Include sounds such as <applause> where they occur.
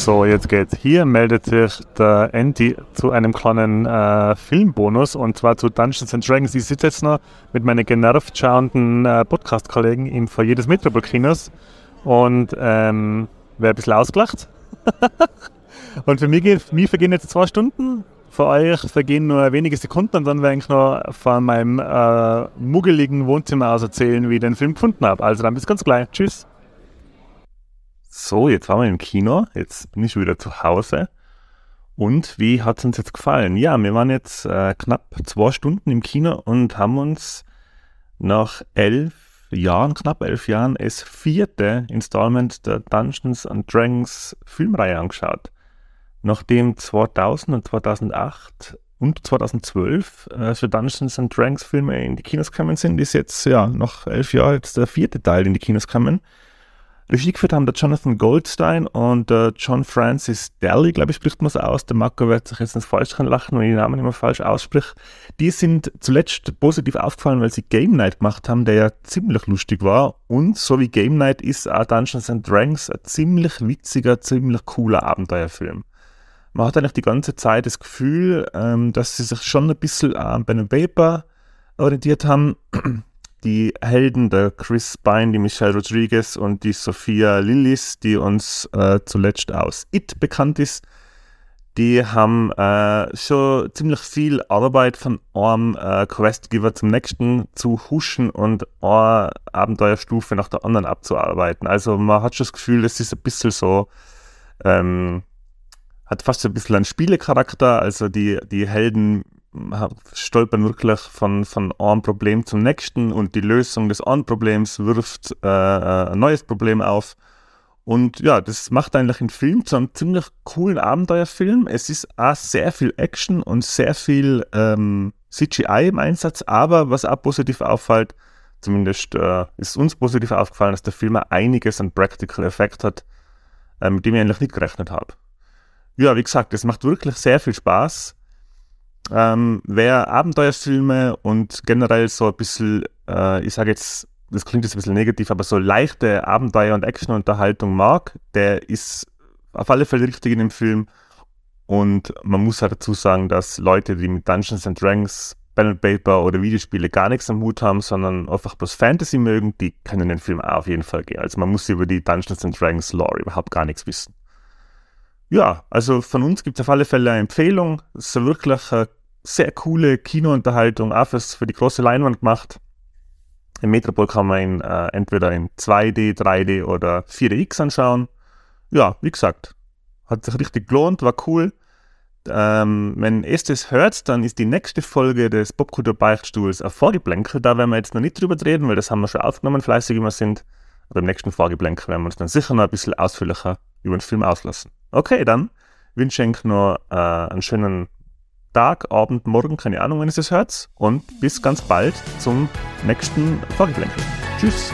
So, jetzt geht's. Hier meldet sich der Andy zu einem kleinen äh, Filmbonus und zwar zu Dungeons and Dragons. Ich sitze jetzt noch mit meinen genervt schauenden äh, Podcast-Kollegen im Foyer des Metropol-Kinos und ähm, wäre ein bisschen ausgelacht. <laughs> und für mich, mich vergehen jetzt zwei Stunden, für euch vergehen nur wenige Sekunden und dann werde ich noch von meinem äh, muggeligen Wohnzimmer aus erzählen, wie ich den Film gefunden habe. Also dann bis ganz gleich. Tschüss. So, jetzt waren wir im Kino, jetzt bin ich wieder zu Hause. Und wie hat es uns jetzt gefallen? Ja, wir waren jetzt äh, knapp zwei Stunden im Kino und haben uns nach elf Jahren, knapp elf Jahren, das vierte Installment der Dungeons and Dragons Filmreihe angeschaut. Nachdem 2000 und 2008 und 2012 äh, für Dungeons and Dragons Filme in die Kinos gekommen sind, ist jetzt ja nach elf Jahren jetzt der vierte Teil in die Kinos gekommen. Regie geführt haben der Jonathan Goldstein und der John Francis Daly, glaube ich, spricht man es aus. Der Marco wird sich jetzt ins Falsch lachen, wenn ich den Namen immer falsch ausspreche. Die sind zuletzt positiv aufgefallen, weil sie Game Night gemacht haben, der ja ziemlich lustig war. Und so wie Game Night ist auch Dungeons and Dragons ein ziemlich witziger, ziemlich cooler Abenteuerfilm. Man hat eigentlich die ganze Zeit das Gefühl, ähm, dass sie sich schon ein bisschen an Ben Paper orientiert haben die Helden, der Chris Pine, die Michelle Rodriguez und die Sophia Lillis, die uns äh, zuletzt aus It bekannt ist, die haben äh, schon ziemlich viel Arbeit von einem äh, Questgiver zum nächsten zu huschen und eine Abenteuerstufe nach der anderen abzuarbeiten. Also man hat schon das Gefühl, es ist ein bisschen so, ähm, hat fast ein bisschen einen Spielecharakter. Also die, die Helden stolpern wirklich von, von einem Problem zum nächsten und die Lösung des einen Problems wirft äh, äh, ein neues Problem auf. Und ja, das macht eigentlich den Film zu einem ziemlich coolen Abenteuerfilm. Es ist auch sehr viel Action und sehr viel ähm, CGI im Einsatz, aber was auch positiv auffällt, zumindest äh, ist uns positiv aufgefallen, dass der Film einiges an Practical Effekt hat, äh, mit dem ich eigentlich nicht gerechnet habe. Ja, wie gesagt, es macht wirklich sehr viel Spaß. Ähm, wer Abenteuerfilme und generell so ein bisschen, äh, ich sage jetzt, das klingt jetzt ein bisschen negativ, aber so leichte Abenteuer- und Actionunterhaltung mag, der ist auf alle Fälle richtig in dem Film. Und man muss halt dazu sagen, dass Leute, die mit Dungeons and Dragons, Battle Paper oder Videospiele gar nichts am Hut haben, sondern einfach bloß Fantasy mögen, die können den Film auf jeden Fall gehen. Also man muss über die Dungeons and Dragons Lore überhaupt gar nichts wissen. Ja, also von uns gibt es auf alle Fälle eine Empfehlung. Es ist wirklich eine sehr coole Kinounterhaltung, auch fürs, für die große Leinwand gemacht. Im Metropol kann man ihn äh, entweder in 2D, 3D oder 4DX anschauen. Ja, wie gesagt, hat sich richtig gelohnt, war cool. Ähm, wenn ihr das hört, dann ist die nächste Folge des Popkultur Beichtstuhls ein Vorgeblänkel. Da werden wir jetzt noch nicht drüber reden, weil das haben wir schon aufgenommen, fleißig immer sind. Aber im nächsten Vorgeblänkel werden wir uns dann sicher noch ein bisschen ausführlicher über den Film auslassen. Okay, dann wünsche ich noch äh, einen schönen Tag, Abend, Morgen, keine Ahnung, wenn es hört. Und bis ganz bald zum nächsten Vorgeplänkel. Tschüss.